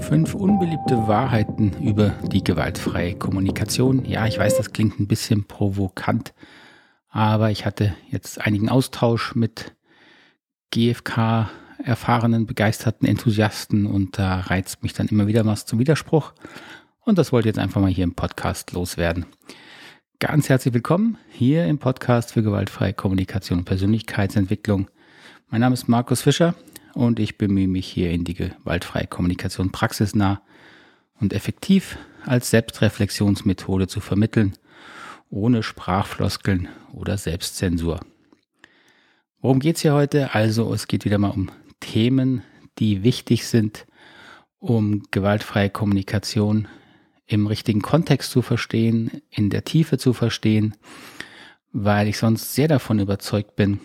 Fünf unbeliebte Wahrheiten über die gewaltfreie Kommunikation. Ja, ich weiß, das klingt ein bisschen provokant, aber ich hatte jetzt einigen Austausch mit GFK erfahrenen, begeisterten Enthusiasten und da reizt mich dann immer wieder was zum Widerspruch. Und das wollte ich jetzt einfach mal hier im Podcast loswerden. Ganz herzlich willkommen hier im Podcast für gewaltfreie Kommunikation und Persönlichkeitsentwicklung. Mein Name ist Markus Fischer und ich bemühe mich hier in die gewaltfreie Kommunikation praxisnah und effektiv als Selbstreflexionsmethode zu vermitteln, ohne Sprachfloskeln oder Selbstzensur. Worum geht es hier heute? Also es geht wieder mal um Themen, die wichtig sind, um gewaltfreie Kommunikation im richtigen Kontext zu verstehen, in der Tiefe zu verstehen, weil ich sonst sehr davon überzeugt bin,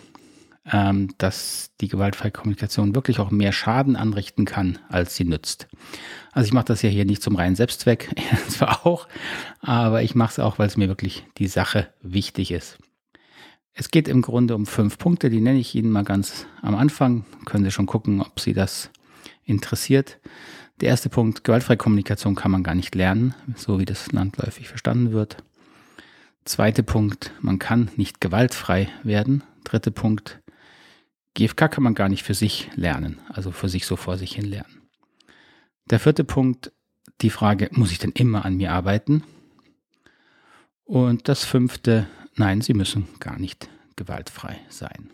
ähm, dass die gewaltfreie Kommunikation wirklich auch mehr Schaden anrichten kann, als sie nützt. Also ich mache das ja hier nicht zum reinen Selbstzweck, zwar auch, aber ich mache es auch, weil es mir wirklich die Sache wichtig ist. Es geht im Grunde um fünf Punkte, die nenne ich Ihnen mal ganz am Anfang. Können Sie schon gucken, ob Sie das interessiert. Der erste Punkt, gewaltfreie Kommunikation kann man gar nicht lernen, so wie das landläufig verstanden wird. Zweiter Punkt, man kann nicht gewaltfrei werden. Dritter Punkt, GFK kann man gar nicht für sich lernen, also für sich so vor sich hin lernen. Der vierte Punkt, die Frage, muss ich denn immer an mir arbeiten? Und das fünfte, nein, Sie müssen gar nicht gewaltfrei sein.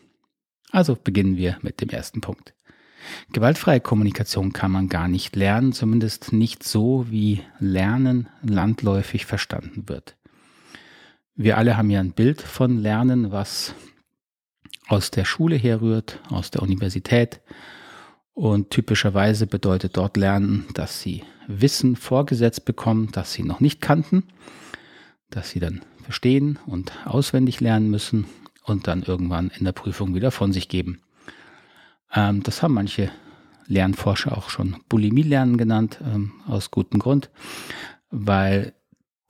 Also beginnen wir mit dem ersten Punkt. Gewaltfreie Kommunikation kann man gar nicht lernen, zumindest nicht so, wie Lernen landläufig verstanden wird. Wir alle haben ja ein Bild von Lernen, was aus der Schule herrührt, aus der Universität. Und typischerweise bedeutet dort Lernen, dass sie Wissen vorgesetzt bekommen, das sie noch nicht kannten, dass sie dann verstehen und auswendig lernen müssen und dann irgendwann in der Prüfung wieder von sich geben. Ähm, das haben manche Lernforscher auch schon Bulimie-Lernen genannt, ähm, aus gutem Grund, weil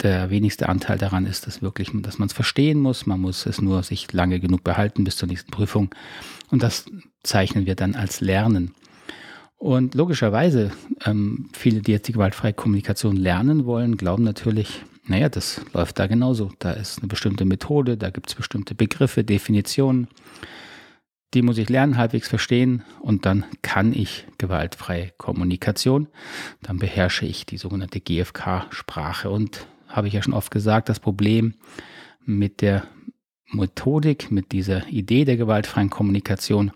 der wenigste Anteil daran ist, dass wirklich, dass man es verstehen muss. Man muss es nur sich lange genug behalten bis zur nächsten Prüfung. Und das zeichnen wir dann als Lernen. Und logischerweise, ähm, viele, die jetzt die gewaltfreie Kommunikation lernen wollen, glauben natürlich, naja, das läuft da genauso. Da ist eine bestimmte Methode, da gibt es bestimmte Begriffe, Definitionen. Die muss ich lernen, halbwegs verstehen und dann kann ich gewaltfreie Kommunikation. Dann beherrsche ich die sogenannte GFK-Sprache und habe ich ja schon oft gesagt, das Problem mit der Methodik, mit dieser Idee der gewaltfreien Kommunikation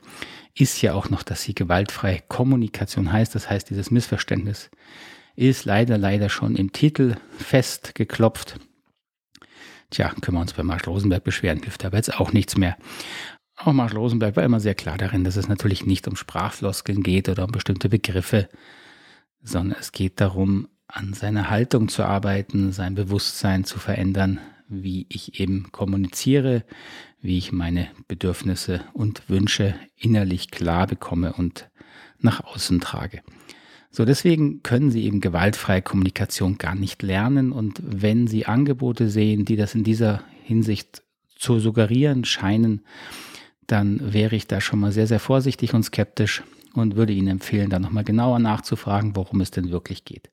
ist ja auch noch, dass sie gewaltfreie Kommunikation heißt. Das heißt, dieses Missverständnis ist leider, leider schon im Titel festgeklopft. Tja, können wir uns bei Marsch Rosenberg beschweren, hilft aber jetzt auch nichts mehr. Auch Marsch Rosenberg war immer sehr klar darin, dass es natürlich nicht um Sprachfloskeln geht oder um bestimmte Begriffe, sondern es geht darum, an seiner Haltung zu arbeiten, sein Bewusstsein zu verändern, wie ich eben kommuniziere, wie ich meine Bedürfnisse und Wünsche innerlich klar bekomme und nach außen trage. So, deswegen können Sie eben gewaltfreie Kommunikation gar nicht lernen und wenn Sie Angebote sehen, die das in dieser Hinsicht zu suggerieren scheinen, dann wäre ich da schon mal sehr, sehr vorsichtig und skeptisch und würde Ihnen empfehlen, da nochmal genauer nachzufragen, worum es denn wirklich geht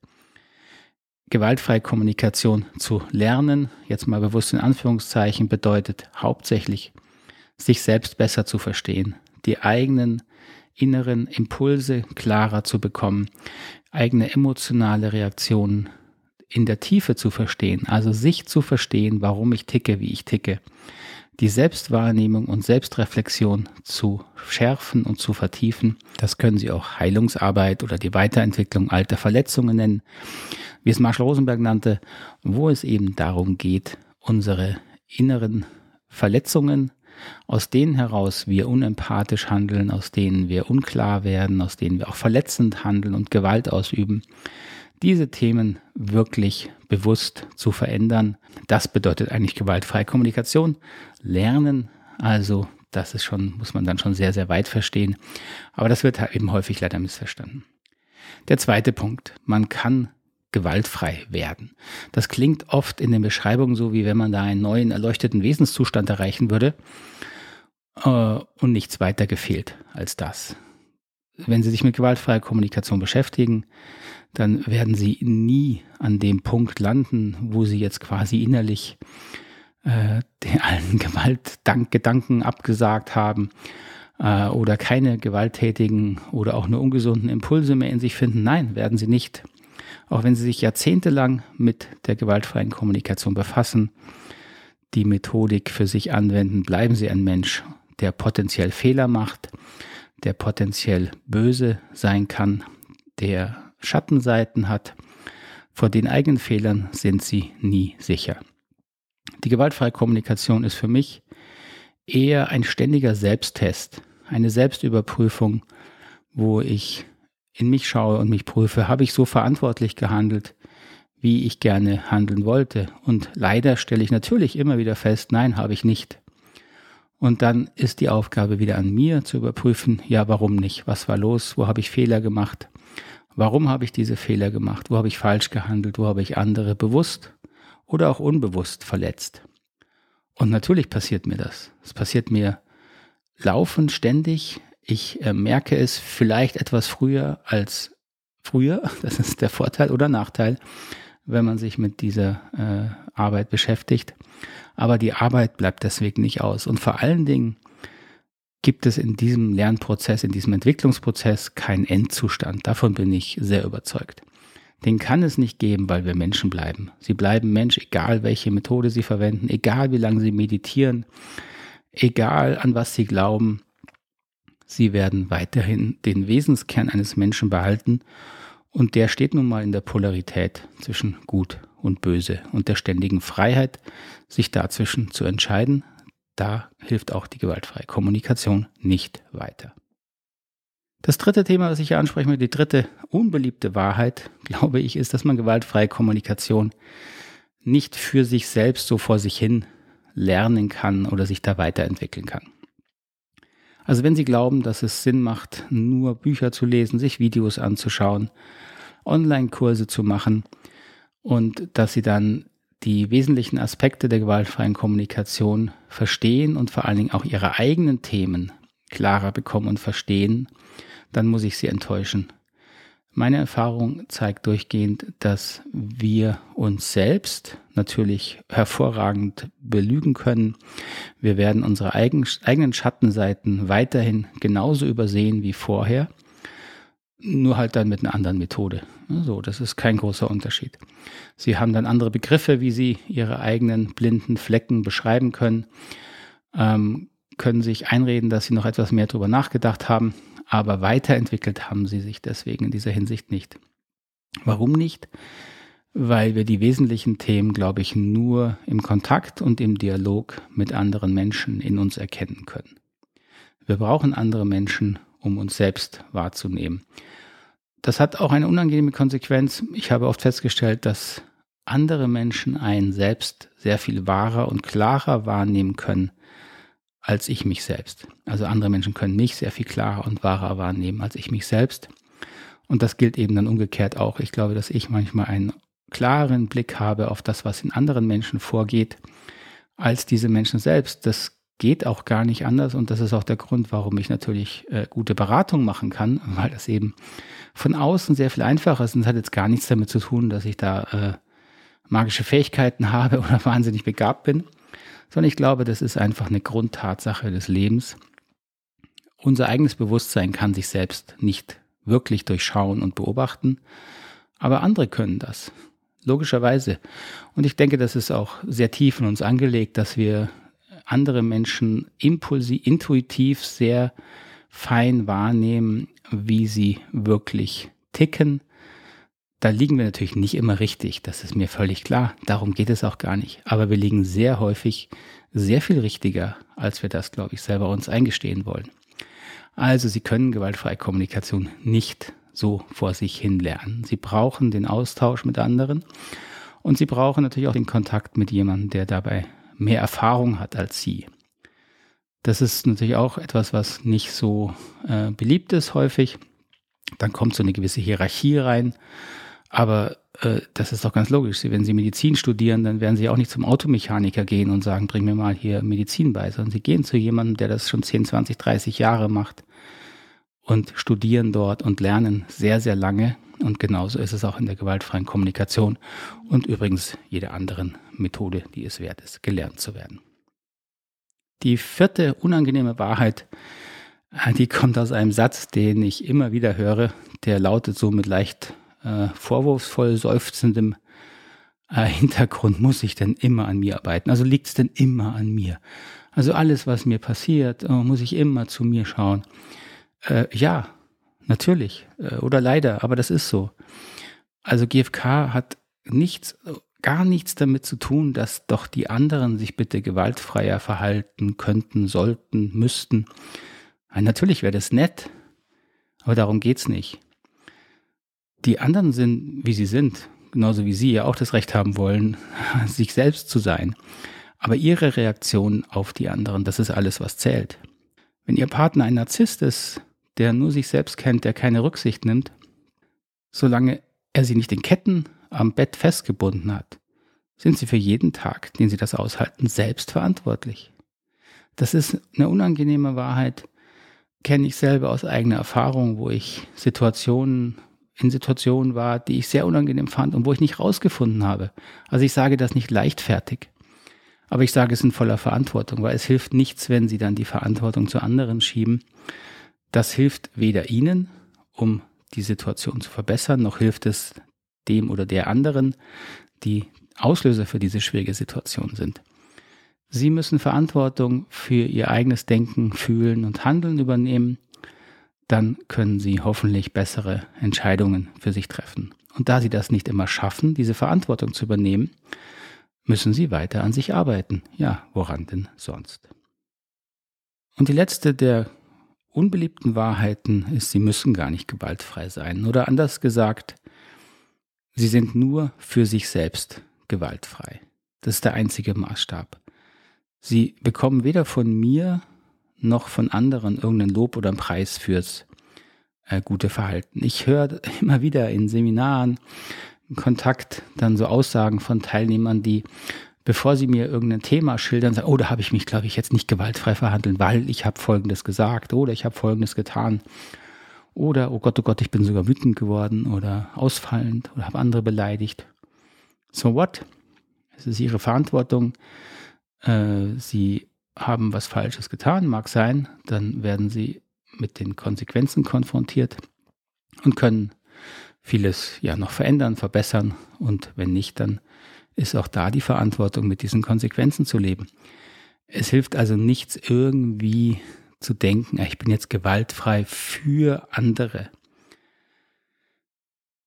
gewaltfreie Kommunikation zu lernen, jetzt mal bewusst in Anführungszeichen, bedeutet hauptsächlich, sich selbst besser zu verstehen, die eigenen inneren Impulse klarer zu bekommen, eigene emotionale Reaktionen in der Tiefe zu verstehen, also sich zu verstehen, warum ich ticke, wie ich ticke, die Selbstwahrnehmung und Selbstreflexion zu schärfen und zu vertiefen. Das können Sie auch Heilungsarbeit oder die Weiterentwicklung alter Verletzungen nennen wie es Marshall Rosenberg nannte, wo es eben darum geht, unsere inneren Verletzungen, aus denen heraus wir unempathisch handeln, aus denen wir unklar werden, aus denen wir auch verletzend handeln und Gewalt ausüben, diese Themen wirklich bewusst zu verändern. Das bedeutet eigentlich gewaltfreie Kommunikation. Lernen, also das ist schon, muss man dann schon sehr, sehr weit verstehen. Aber das wird eben häufig leider missverstanden. Der zweite Punkt. Man kann gewaltfrei werden. Das klingt oft in den Beschreibungen so, wie wenn man da einen neuen erleuchteten Wesenszustand erreichen würde äh, und nichts weiter gefehlt als das. Wenn Sie sich mit gewaltfreier Kommunikation beschäftigen, dann werden sie nie an dem Punkt landen, wo sie jetzt quasi innerlich äh, den allen Gewaltgedanken abgesagt haben äh, oder keine gewalttätigen oder auch nur ungesunden Impulse mehr in sich finden. Nein, werden sie nicht. Auch wenn sie sich jahrzehntelang mit der gewaltfreien Kommunikation befassen, die Methodik für sich anwenden, bleiben sie ein Mensch, der potenziell Fehler macht, der potenziell böse sein kann, der Schattenseiten hat. Vor den eigenen Fehlern sind sie nie sicher. Die gewaltfreie Kommunikation ist für mich eher ein ständiger Selbsttest, eine Selbstüberprüfung, wo ich in mich schaue und mich prüfe, habe ich so verantwortlich gehandelt, wie ich gerne handeln wollte. Und leider stelle ich natürlich immer wieder fest, nein, habe ich nicht. Und dann ist die Aufgabe wieder an mir zu überprüfen, ja, warum nicht? Was war los? Wo habe ich Fehler gemacht? Warum habe ich diese Fehler gemacht? Wo habe ich falsch gehandelt? Wo habe ich andere bewusst oder auch unbewusst verletzt? Und natürlich passiert mir das. Es passiert mir laufend, ständig. Ich äh, merke es vielleicht etwas früher als früher. Das ist der Vorteil oder Nachteil, wenn man sich mit dieser äh, Arbeit beschäftigt. Aber die Arbeit bleibt deswegen nicht aus. Und vor allen Dingen gibt es in diesem Lernprozess, in diesem Entwicklungsprozess keinen Endzustand. Davon bin ich sehr überzeugt. Den kann es nicht geben, weil wir Menschen bleiben. Sie bleiben Mensch, egal welche Methode sie verwenden, egal wie lange sie meditieren, egal an was sie glauben. Sie werden weiterhin den Wesenskern eines Menschen behalten und der steht nun mal in der Polarität zwischen Gut und Böse und der ständigen Freiheit, sich dazwischen zu entscheiden. Da hilft auch die gewaltfreie Kommunikation nicht weiter. Das dritte Thema, was ich hier ansprechen möchte, die dritte unbeliebte Wahrheit, glaube ich, ist, dass man gewaltfreie Kommunikation nicht für sich selbst so vor sich hin lernen kann oder sich da weiterentwickeln kann. Also wenn Sie glauben, dass es Sinn macht, nur Bücher zu lesen, sich Videos anzuschauen, Online-Kurse zu machen und dass Sie dann die wesentlichen Aspekte der gewaltfreien Kommunikation verstehen und vor allen Dingen auch Ihre eigenen Themen klarer bekommen und verstehen, dann muss ich Sie enttäuschen. Meine Erfahrung zeigt durchgehend, dass wir uns selbst natürlich hervorragend belügen können. Wir werden unsere eigenen Schattenseiten weiterhin genauso übersehen wie vorher, nur halt dann mit einer anderen Methode. So, das ist kein großer Unterschied. Sie haben dann andere Begriffe, wie Sie Ihre eigenen blinden Flecken beschreiben können, ähm, können sich einreden, dass Sie noch etwas mehr darüber nachgedacht haben, aber weiterentwickelt haben sie sich deswegen in dieser Hinsicht nicht. Warum nicht? Weil wir die wesentlichen Themen, glaube ich, nur im Kontakt und im Dialog mit anderen Menschen in uns erkennen können. Wir brauchen andere Menschen, um uns selbst wahrzunehmen. Das hat auch eine unangenehme Konsequenz. Ich habe oft festgestellt, dass andere Menschen einen selbst sehr viel wahrer und klarer wahrnehmen können, als ich mich selbst. Also andere Menschen können mich sehr viel klarer und wahrer wahrnehmen als ich mich selbst. Und das gilt eben dann umgekehrt auch. Ich glaube, dass ich manchmal einen klaren Blick habe auf das, was in anderen Menschen vorgeht, als diese Menschen selbst. Das geht auch gar nicht anders und das ist auch der Grund, warum ich natürlich äh, gute Beratung machen kann, weil das eben von außen sehr viel einfacher ist und es hat jetzt gar nichts damit zu tun, dass ich da äh, magische Fähigkeiten habe oder wahnsinnig begabt bin, sondern ich glaube, das ist einfach eine Grundtatsache des Lebens. Unser eigenes Bewusstsein kann sich selbst nicht wirklich durchschauen und beobachten, aber andere können das. Logischerweise. Und ich denke, das ist auch sehr tief in uns angelegt, dass wir andere Menschen impulsiv, intuitiv sehr fein wahrnehmen, wie sie wirklich ticken da liegen wir natürlich nicht immer richtig, das ist mir völlig klar. Darum geht es auch gar nicht. Aber wir liegen sehr häufig sehr viel richtiger, als wir das, glaube ich, selber uns eingestehen wollen. Also Sie können gewaltfreie Kommunikation nicht so vor sich hin lernen. Sie brauchen den Austausch mit anderen und Sie brauchen natürlich auch den Kontakt mit jemandem, der dabei mehr Erfahrung hat als Sie. Das ist natürlich auch etwas, was nicht so äh, beliebt ist häufig. Dann kommt so eine gewisse Hierarchie rein aber äh, das ist doch ganz logisch. Wenn Sie Medizin studieren, dann werden Sie auch nicht zum Automechaniker gehen und sagen, bring mir mal hier Medizin bei, sondern Sie gehen zu jemandem, der das schon 10, 20, 30 Jahre macht und studieren dort und lernen sehr, sehr lange. Und genauso ist es auch in der gewaltfreien Kommunikation und übrigens jeder anderen Methode, die es wert ist, gelernt zu werden. Die vierte unangenehme Wahrheit, äh, die kommt aus einem Satz, den ich immer wieder höre, der lautet so mit leicht äh, vorwurfsvoll seufzendem äh, Hintergrund, muss ich denn immer an mir arbeiten? Also liegt es denn immer an mir? Also alles, was mir passiert, oh, muss ich immer zu mir schauen. Äh, ja, natürlich äh, oder leider, aber das ist so. Also GFK hat nichts, gar nichts damit zu tun, dass doch die anderen sich bitte gewaltfreier verhalten könnten, sollten, müssten. Ja, natürlich wäre das nett, aber darum geht's nicht. Die anderen sind, wie sie sind, genauso wie Sie ja auch das Recht haben wollen, sich selbst zu sein. Aber Ihre Reaktion auf die anderen, das ist alles, was zählt. Wenn Ihr Partner ein Narzisst ist, der nur sich selbst kennt, der keine Rücksicht nimmt, solange er sie nicht in Ketten am Bett festgebunden hat, sind sie für jeden Tag, den sie das aushalten, selbst verantwortlich. Das ist eine unangenehme Wahrheit, kenne ich selber aus eigener Erfahrung, wo ich Situationen in Situationen war, die ich sehr unangenehm fand und wo ich nicht rausgefunden habe. Also ich sage das nicht leichtfertig, aber ich sage es in voller Verantwortung, weil es hilft nichts, wenn Sie dann die Verantwortung zu anderen schieben. Das hilft weder Ihnen, um die Situation zu verbessern, noch hilft es dem oder der anderen, die Auslöser für diese schwierige Situation sind. Sie müssen Verantwortung für Ihr eigenes Denken, Fühlen und Handeln übernehmen dann können Sie hoffentlich bessere Entscheidungen für sich treffen. Und da Sie das nicht immer schaffen, diese Verantwortung zu übernehmen, müssen Sie weiter an sich arbeiten. Ja, woran denn sonst? Und die letzte der unbeliebten Wahrheiten ist, Sie müssen gar nicht gewaltfrei sein. Oder anders gesagt, Sie sind nur für sich selbst gewaltfrei. Das ist der einzige Maßstab. Sie bekommen weder von mir noch von anderen irgendein Lob oder einen Preis fürs äh, gute Verhalten. Ich höre immer wieder in Seminaren, in Kontakt dann so Aussagen von Teilnehmern, die bevor sie mir irgendein Thema schildern, sagen, oh, da habe ich mich, glaube ich, jetzt nicht gewaltfrei verhandelt, weil ich habe Folgendes gesagt oder ich habe Folgendes getan. Oder, oh Gott, oh Gott, ich bin sogar wütend geworden oder ausfallend oder habe andere beleidigt. So what? Es ist ihre Verantwortung. Äh, sie haben was Falsches getan, mag sein, dann werden sie mit den Konsequenzen konfrontiert und können vieles ja noch verändern, verbessern und wenn nicht, dann ist auch da die Verantwortung, mit diesen Konsequenzen zu leben. Es hilft also nichts irgendwie zu denken, ich bin jetzt gewaltfrei für andere.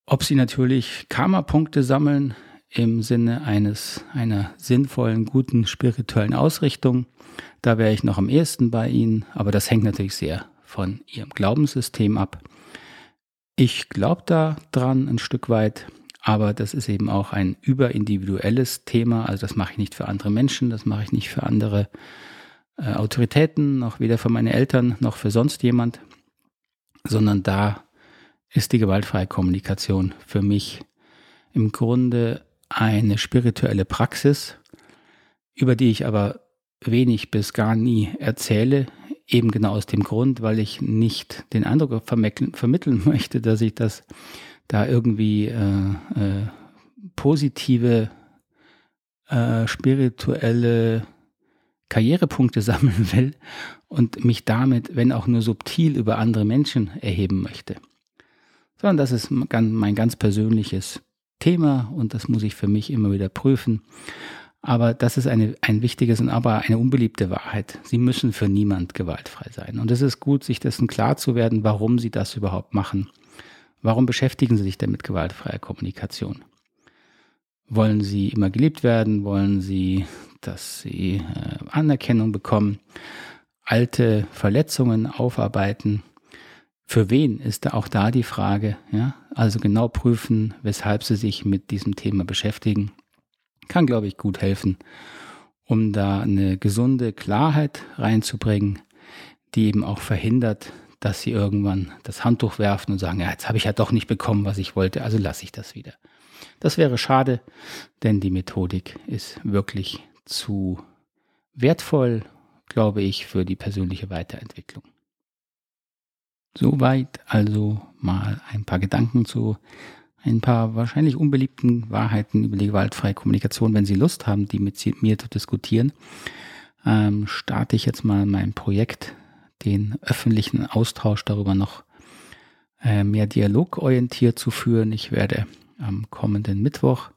Ob sie natürlich Karma-Punkte sammeln im Sinne eines einer sinnvollen, guten spirituellen Ausrichtung, da wäre ich noch am ehesten bei Ihnen, aber das hängt natürlich sehr von Ihrem Glaubenssystem ab. Ich glaube da dran ein Stück weit, aber das ist eben auch ein überindividuelles Thema. Also das mache ich nicht für andere Menschen, das mache ich nicht für andere äh, Autoritäten, noch weder für meine Eltern noch für sonst jemand, sondern da ist die gewaltfreie Kommunikation für mich im Grunde eine spirituelle Praxis, über die ich aber wenig bis gar nie erzähle, eben genau aus dem Grund, weil ich nicht den Eindruck vermitteln möchte, dass ich das da irgendwie äh, äh, positive äh, spirituelle Karrierepunkte sammeln will und mich damit, wenn auch nur subtil, über andere Menschen erheben möchte. Sondern das ist mein ganz persönliches Thema und das muss ich für mich immer wieder prüfen. Aber das ist eine, ein wichtiges und aber eine unbeliebte Wahrheit. Sie müssen für niemand gewaltfrei sein. Und es ist gut, sich dessen klar zu werden, warum Sie das überhaupt machen. Warum beschäftigen Sie sich denn mit gewaltfreier Kommunikation? Wollen Sie immer geliebt werden? Wollen Sie, dass Sie äh, Anerkennung bekommen? Alte Verletzungen aufarbeiten? Für wen ist da auch da die Frage? Ja? Also genau prüfen, weshalb Sie sich mit diesem Thema beschäftigen kann, glaube ich, gut helfen, um da eine gesunde Klarheit reinzubringen, die eben auch verhindert, dass sie irgendwann das Handtuch werfen und sagen, ja, jetzt habe ich ja doch nicht bekommen, was ich wollte, also lasse ich das wieder. Das wäre schade, denn die Methodik ist wirklich zu wertvoll, glaube ich, für die persönliche Weiterentwicklung. Soweit also mal ein paar Gedanken zu ein paar wahrscheinlich unbeliebten Wahrheiten über die gewaltfreie Kommunikation. Wenn Sie Lust haben, die mit mir zu diskutieren, ähm, starte ich jetzt mal mein Projekt, den öffentlichen Austausch darüber noch äh, mehr dialogorientiert zu führen. Ich werde am kommenden Mittwoch,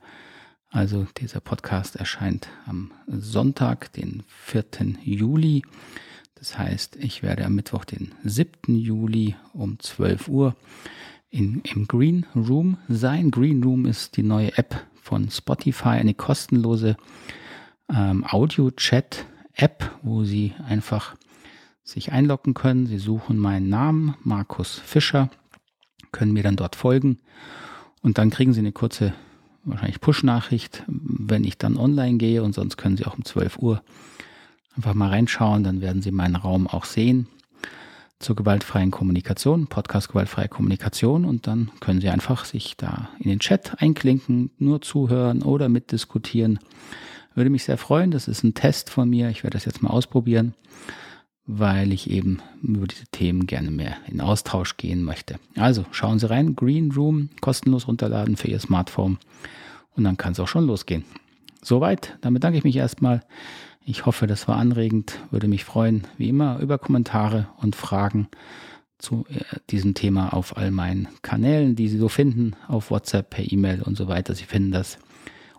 also dieser Podcast erscheint am Sonntag, den 4. Juli, das heißt, ich werde am Mittwoch, den 7. Juli um 12 Uhr in, im Green Room sein. Green Room ist die neue App von Spotify, eine kostenlose ähm, Audio-Chat-App, wo Sie einfach sich einloggen können. Sie suchen meinen Namen, Markus Fischer, können mir dann dort folgen und dann kriegen Sie eine kurze, wahrscheinlich Push-Nachricht, wenn ich dann online gehe und sonst können Sie auch um 12 Uhr Einfach mal reinschauen, dann werden Sie meinen Raum auch sehen zur gewaltfreien Kommunikation, Podcast gewaltfreie Kommunikation und dann können Sie einfach sich da in den Chat einklinken, nur zuhören oder mitdiskutieren. Würde mich sehr freuen. Das ist ein Test von mir. Ich werde das jetzt mal ausprobieren, weil ich eben über diese Themen gerne mehr in Austausch gehen möchte. Also schauen Sie rein. Green Room kostenlos runterladen für Ihr Smartphone und dann kann es auch schon losgehen. Soweit. Damit danke ich mich erstmal. Ich hoffe, das war anregend. Würde mich freuen, wie immer, über Kommentare und Fragen zu äh, diesem Thema auf all meinen Kanälen, die Sie so finden, auf WhatsApp, per E-Mail und so weiter. Sie finden das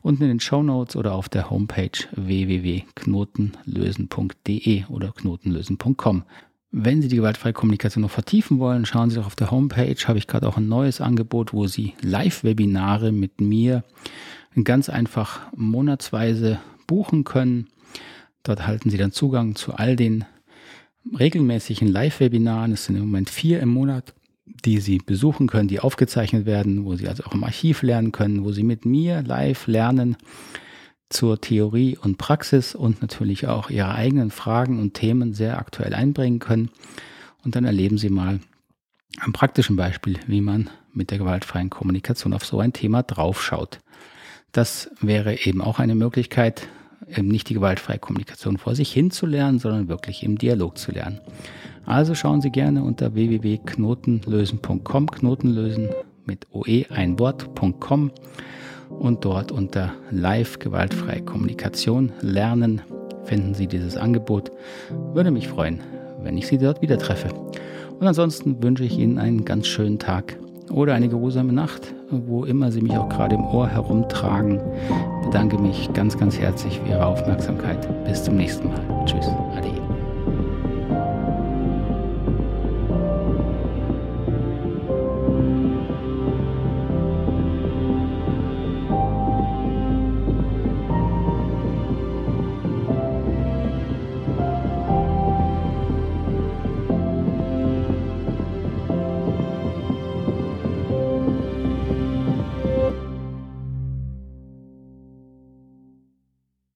unten in den Show Notes oder auf der Homepage www.knotenlösen.de oder knotenlösen.com. Wenn Sie die gewaltfreie Kommunikation noch vertiefen wollen, schauen Sie doch auf der Homepage. Habe ich gerade auch ein neues Angebot, wo Sie Live-Webinare mit mir ganz einfach monatsweise buchen können. Dort erhalten Sie dann Zugang zu all den regelmäßigen Live-Webinaren. Es sind im Moment vier im Monat, die Sie besuchen können, die aufgezeichnet werden, wo Sie also auch im Archiv lernen können, wo Sie mit mir live lernen zur Theorie und Praxis und natürlich auch Ihre eigenen Fragen und Themen sehr aktuell einbringen können. Und dann erleben Sie mal am praktischen Beispiel, wie man mit der gewaltfreien Kommunikation auf so ein Thema draufschaut. Das wäre eben auch eine Möglichkeit, eben nicht die gewaltfreie Kommunikation vor sich hin zu lernen, sondern wirklich im Dialog zu lernen. Also schauen Sie gerne unter www.knotenlösen.com, Knotenlösen mit OE ein Wort.com und dort unter Live gewaltfreie Kommunikation lernen finden Sie dieses Angebot. Würde mich freuen, wenn ich Sie dort wieder treffe. Und ansonsten wünsche ich Ihnen einen ganz schönen Tag oder eine geruhsame Nacht, wo immer Sie mich auch gerade im Ohr herumtragen. Ich bedanke mich ganz, ganz herzlich für Ihre Aufmerksamkeit. Bis zum nächsten Mal. Tschüss. Ade.